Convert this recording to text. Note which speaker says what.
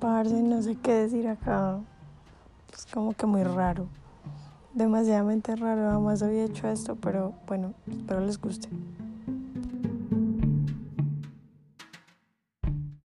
Speaker 1: parce, no sé qué decir acá. Es como que muy raro. Demasiadamente raro. Jamás había hecho esto, pero bueno, espero les guste.